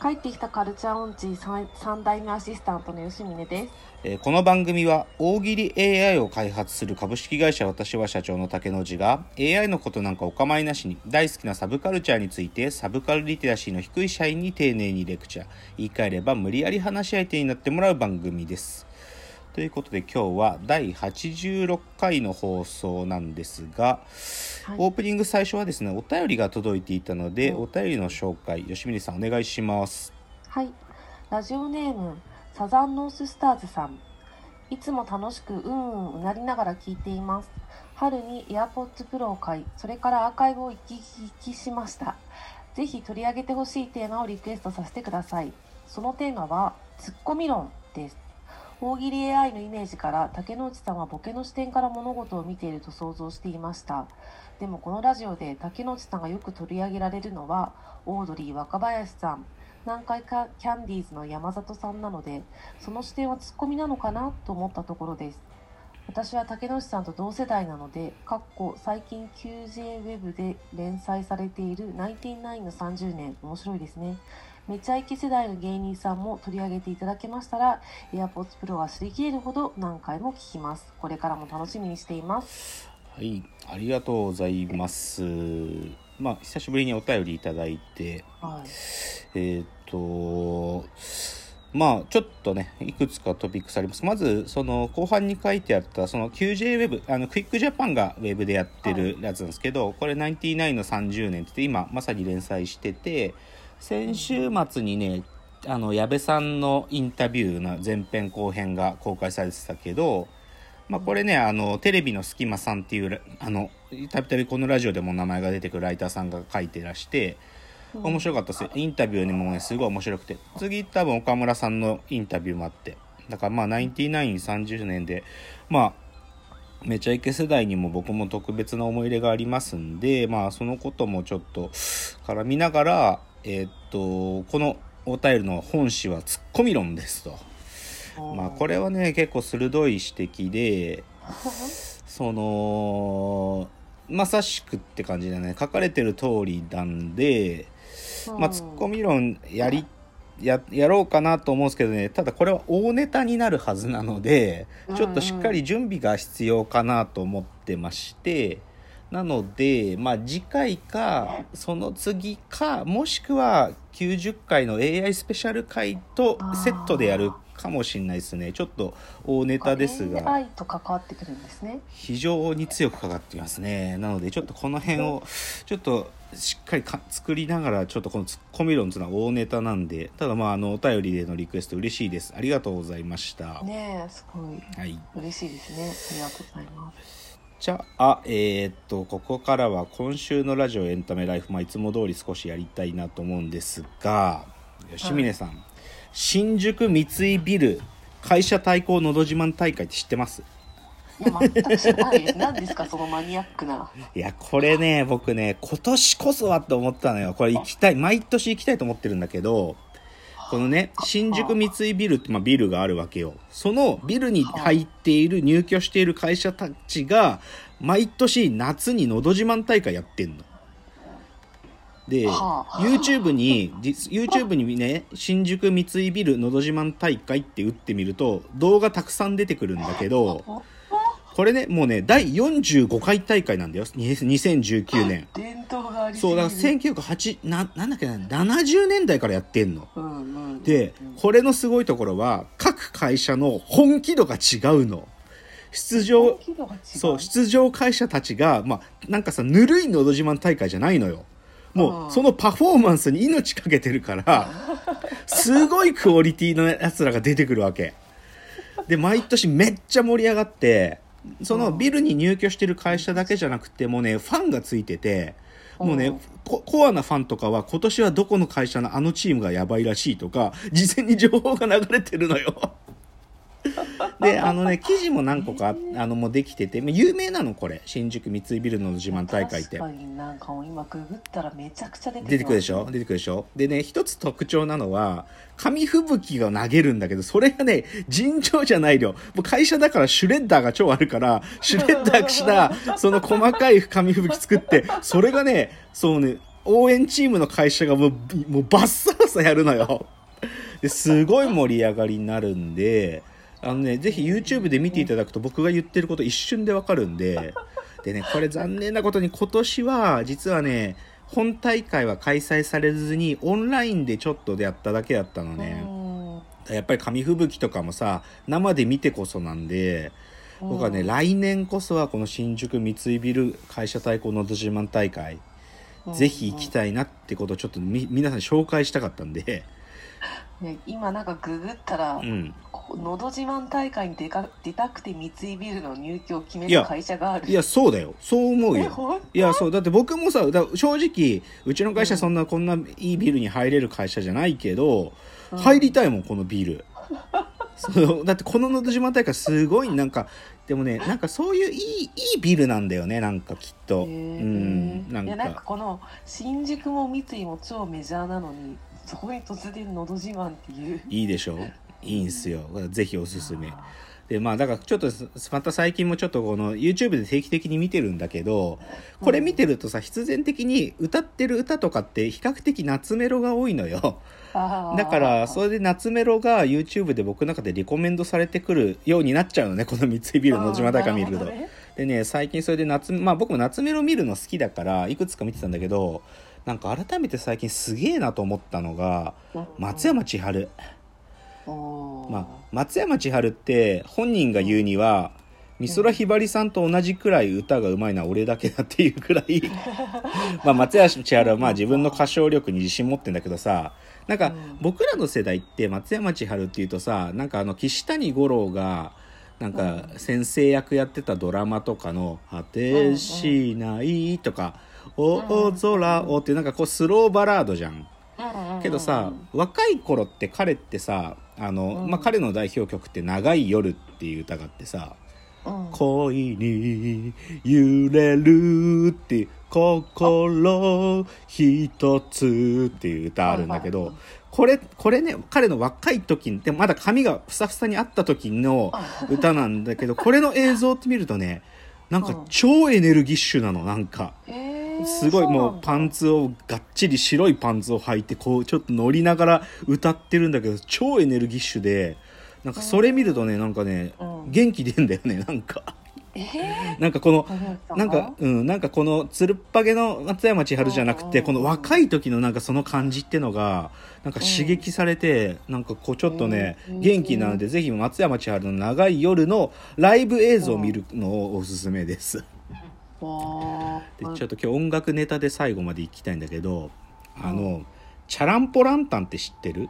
帰ってきたカルチャーオンチ3代目アシスタントの吉峰です。えーこの番組は大喜利 AI を開発する株式会社私は社長の竹野内が AI のことなんかお構いなしに大好きなサブカルチャーについてサブカルリテラシーの低い社員に丁寧にレクチャー言い換えれば無理やり話し相手になってもらう番組です。ということで今日は第86回の放送なんですが、はい。オープニング最初はですねお便りが届いていたので、うんお便りの紹介吉峰さんお願いします。はい。ラジオネームサザンノーススターズさん。いつも楽しくうんうんうなりながら聞いています。春に AirPods Pro を買いそれからアーカイブを行き聞きしました。ぜひ取り上げてほしいテーマをリクエストさせてください。そのテーマはツッコミ論です大喜利 AI のイメージから竹之内さんはボケの視点から物事を見ていると想像していました。でもこのラジオで竹之内さんがよく取り上げられるのはオードリー若林さん。南海かキャンディーズの山里さんなのでその視点はツッコミなのかなと思ったところです。私は竹之内さんと同世代なのでかっこ最近 QJWEB で連載されている「ナインティナインの30年」面白いですね。めちゃイケ世代の芸人さんも取り上げていただけましたら AirPods Pro は擦り切れるほど何回も聞きますこれからも楽しみにしていますはい、ありがとうございます。まあ、久しぶりにお便りいただいて、はいえーっと、まあ、ちょっとね、いくつかトピックスあります。まず、その、後半に書いてあった、その QJWeb、あの、クイックジャパンがウェブでやってるやつなんですけど、これ、99の30年って言って、今、まさに連載してて、先週末にね、あの、矢部さんのインタビューの前編後編が公開されてたけど、まあ、これね、あの、テレビの隙間さんっていう、あの、たびたびこのラジオでも名前が出てくるライターさんが書いてらして、面白かったですよ。インタビューにもね、すごい面白くて。次多分岡村さんのインタビューもあって。だからまあ、9930年で、まあ、めちゃイケ世代にも僕も特別な思い入れがありますんで、まあ、そのこともちょっと絡みながら、えーっと、このお便りの本誌はツッコミ論ですと。まあこれはね結構鋭い指摘で そのまさしくって感じでね書かれてる通りなんで、まあツッコミ論やりややろうかなと思うんですけどねただこれは大ネタになるはずなのでちょっとしっかり準備が必要かなと思ってまして。なので、まあ、次回か、その次か、もしくは90回の AI スペシャル回とセットでやるかもしれないですね。ちょっか大ネタですが、AI と関わってくるんですね非常に強くかかっていますね。なので、ちょっとこの辺を、ちょっとしっかりか作りながら、ちょっとこのツッコミ論というのは大ネタなんで、ただまあ、あの、お便りでのリクエスト嬉しいです。ありがとうございました。ねえすごいはい。嬉しいですねありがとうございますじゃあ、えーっと、ここからは今週のラジオエンタメライフ、まあ、いつも通り少しやりたいなと思うんですが、吉峰さん、新宿三井ビル会社対抗のど自慢大会って知ってます？いや全く知らないです。何ですかそのマニアックな。いや、これね、僕ね、今年こそはと思ったのよ。これ行きたい、毎年行きたいと思ってるんだけど、このね、新宿三井ビルって、まあ、ビルがあるわけよ。そのビルに入っている、入居している会社たちが、毎年夏にのど自慢大会やってんの。で、はあ YouTube に、実 YouTube にね、新宿三井ビルのど自慢大会って打ってみると、動画たくさん出てくるんだけど、これね、もうね、第45回大会なんだよ。2019年。がありすそう、だから1908、な、なんだっけな、70年代からやってんの。うんうんで、これのすごいところは、各会社の本気度が違うの。出場そう、出場会社たちが、まあ、なんかさ、ぬるいのど自慢大会じゃないのよ。もう、うんそのパフォーマンスに命かけてるから、すごいクオリティのやつらが出てくるわけ。で、毎年めっちゃ盛り上がって、そのビルに入居してる会社だけじゃなくて、もうね、ファンがついてて、もうねうん、ココアなファンとかは今年はどこの会社のあのチームがやばいらしいとか、事前に情報が流れてるのよ。であのね記事も何個かあのもうできててまあ有名なのこれ。新宿三井ビルの自慢大会って。確かになんか今ググったらめちゃくちゃ出て出てくるでしょ？出てくるでしょ？でね一つ特徴なのは紙吹雪が投げるんだけどそれがね尋常じゃない量。もう会社だからシュレッダーが超あるからシュレッダーした その細かい紙吹雪作ってそれがねそうね応援チームの会社がもうもうバッサバサやるのよ。ですごい盛り上がりになるんであのねぜひ YouTube で見ていただくと僕が言ってること一瞬でわかるんで でねこれ残念なことに今年は実はね本大会は開催されずにオンラインでちょっとでやっただけだったのね、やっぱり紙吹雪とかもさ生で見てこそなんで僕はね、来年こそはこの新宿三井ビル会社対抗のど自慢大会、ぜひ行きたいなってことをちょっとみ皆さんに紹介したかったんで、ね、今なんかググったら、うん、このど自慢大会に出か出たくて三井ビルの入居を決める会社がある。いやそうだよ。そう思うよ。いやそう。だって僕もさだ正直うちの会社そんなこんないいビルに入れる会社じゃないけど、うん。入りたいもんこのビル。そう。だってこの「のど自慢大会」すごいなんかでもねなんかそういういいいいビルなんだよねなんかきっと、うん。なんいやなんかかこの新宿も三井も超メジャーなのにそこに突然のど自慢っていう。いいでしょ？いいんすよ。ぜひおすすめ。でまあだからちょっとまた最近もちょっとこの YouTube で定期的に見てるんだけどこれ見てるとさ必然的に歌ってる歌とかって比較的夏メロが多いのよ。だからそれで夏メロが YouTube で僕の中でリコメンドされてくるようになっちゃうのねこの三井ビルの島大会見ると。でね最近それで夏まあ僕も夏メロ見るの好きだからいくつか見てたんだけどなんか改めて最近すげえなと思ったのが松山千春。まあ、松山千春って本人が言うには美空ひばりさんと同じくらい歌がうまいのは俺だけだっていうくらい まあ松山千春はまあ自分の歌唱力に自信持ってんだけどさなんかうん。僕らの世代って松山千春っていうとさなんかあの岸谷五郎がなんか先生役やってたドラマとかの「果てしない」とか「大空を」っていうなんかこうスローバラードじゃん。けどさ若い頃って彼ってさあの、うん。まあ、彼の代表曲って「長い夜」っていう歌があってさうん「恋に揺れる」って「心一つ」っていう歌あるんだけどこれこれね彼の若い時でまだ髪がふさふさにあった時の歌なんだけどこれの映像って見るとねなんか超エネルギッシュなのなんか。へーすごいもうパンツをがっちり白いパンツを履いてこうちょっと乗りながら歌ってるんだけど超エネルギッシュでなんかそれ見るとねなんかねうん。元気出んだよねなんか。えー？なんかこのなんかうんなんかこのつるっぱげの松山千春じゃなくてうんこの若い時のなんかその感じってのがなんか刺激されてなんかこうちょっとねうん。元気なのでぜひ松山千春の長い夜のライブ映像を見るのをおすすめです。でちょっと今日音楽ネタで最後まで行きたいんだけどあのチャランポランタンって知ってる？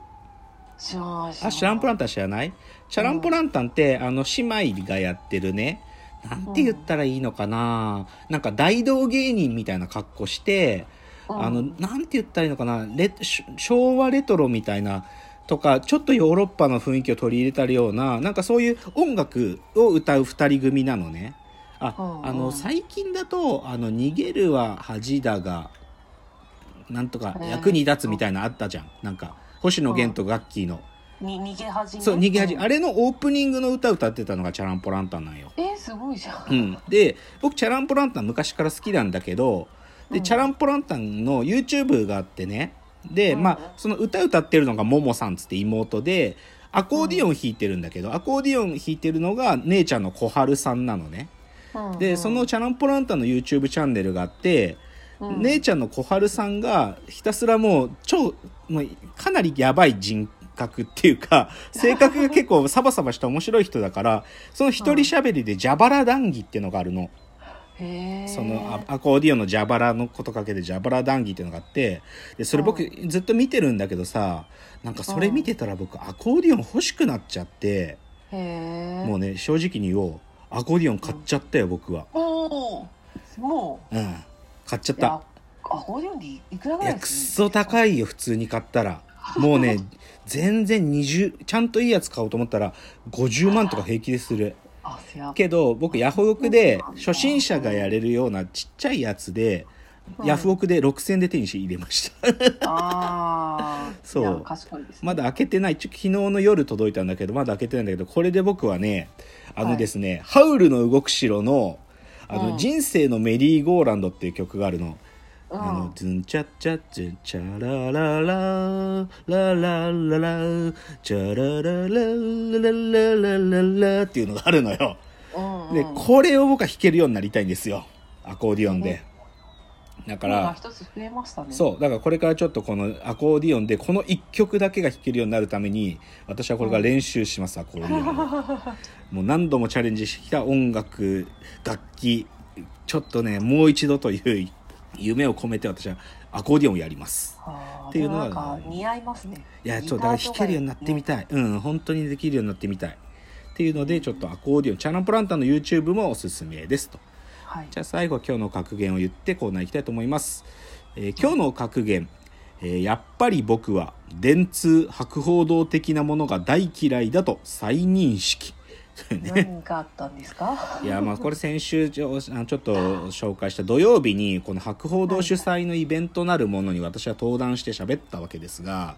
知らないあチャランポランンタン知らない？チャランポランタンってあの姉妹がやってるね。なんて言ったらいいのかな？なんか大道芸人みたいな格好してあのなんて言ったらいいのかな？レし昭和レトロみたいなとかちょっとヨーロッパの雰囲気を取り入れたようななんかそういう音楽を歌う二人組なのねああの最近だと「あの逃げるは恥だがなんとか役に立つ」みたいなのあったじゃん。なんか星野源とガッキーの。に逃げ恥ね。そう逃げ恥。うん。あれのオープニングの歌歌ってたのがチャランポランタンなんよ。えーすごいじゃん。うん、で僕チャランポランタン昔から好きなんだけどで、うん。チャランポランタンの YouTube があってね。で、うん。まあその歌歌ってるのがももさんつって妹でアコーディオン弾いてるんだけど、アコーディオン弾いてるのが姉ちゃんの小春さんなのね。うんでそのチャランポランタンの YouTube チャンネルがあって、うん。姉ちゃんの小春さんがひたすらもう超もうかなりやばい人格っていうか 性格が結構サバサバした面白い人だからその一人喋りで蛇腹談義っていうのがあるの。そのアアコーディオンの蛇腹のことかけて蛇腹談義っていうのがあってでそれ僕うずっと見てるんだけどさなんかそれ見てたら僕アコーディオン欲しくなっちゃってもうね正直に言おうアコーディオン買っちゃったよ僕は。おおもうん。買っちゃった。アコーディオンでいくらぐいやくっそ高いよ普通に買ったら。もうね全然20ちゃんといいやつ買おうと思ったら50万とか平気でする。けど僕ヤフオクで初心者がやれるようなちっちゃいやつで、うんヤフオクで6000で手に入れましたああ そう賢いですねまだ開けてないちょ昨日の夜届いたんだけどまだ開けてないんだけどこれで僕はねあのですね、ハウルの動く城のあの、うん人生のメリーゴーランドっていう曲があるの。うんあの、ズンチャッチャッチャチャラララララララチャララララララララっていうのがあるのよ。うんうんで、これを僕は弾けるようになりたいんですよ。アコーディオンで。だか今ら、一つ増えましたねそう、だからこれからちょっとこのアコーディオンでこの1曲だけが弾けるようになるために、私はこれから練習します、アコーディオンを。もう何度もチャレンジしてきた音楽、楽器、ちょっとね、もう一度という夢を込めて私はアコーディオンをやります。っていうのがでもなんか似合いますねいや、ちょっとだから弾けるようになってみたい。うん、本当にできるようになってみたい。っていうので、ちょっとアコーディオン、チャランプランタンの YouTube もおすすめですと。はいじゃあ最後は今日の格言を言ってコーナー行きたいと思います。えー今日の格言、えーやっぱり僕は電通博報堂的なものが大嫌いだと再認識。ね何があったんですか？いやまあこれ先週ちょちょっと紹介した土曜日にこの博報堂主催のイベントなるものに私は登壇して喋ったわけですが、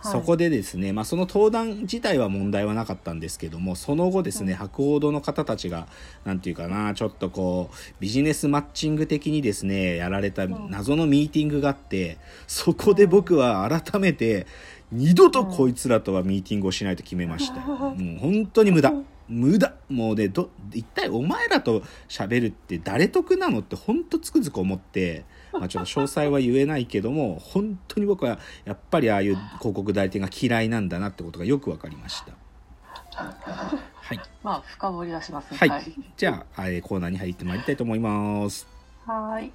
はい。そこでですね、まあ、その登壇自体は問題はなかったんですけどもその後ですね、博報堂の方たちがなんていうかなちょっとこうビジネスマッチング的にですねやられた謎のミーティングがあってそこで僕は改めて二度とこいつらとはミーティングをしないと決めました。よ。もう本当に無駄。無駄。もうねど一体お前らと喋るって誰得なのって本当つくづく思って、まあ、ちょっと詳細は言えないけども本当に僕はやっぱりああいう広告代理店が嫌いなんだなってことがよく分かりました。はい、まあ深掘りはしますねはい。じゃああえーコーナーに入ってまいりたいと思います。はい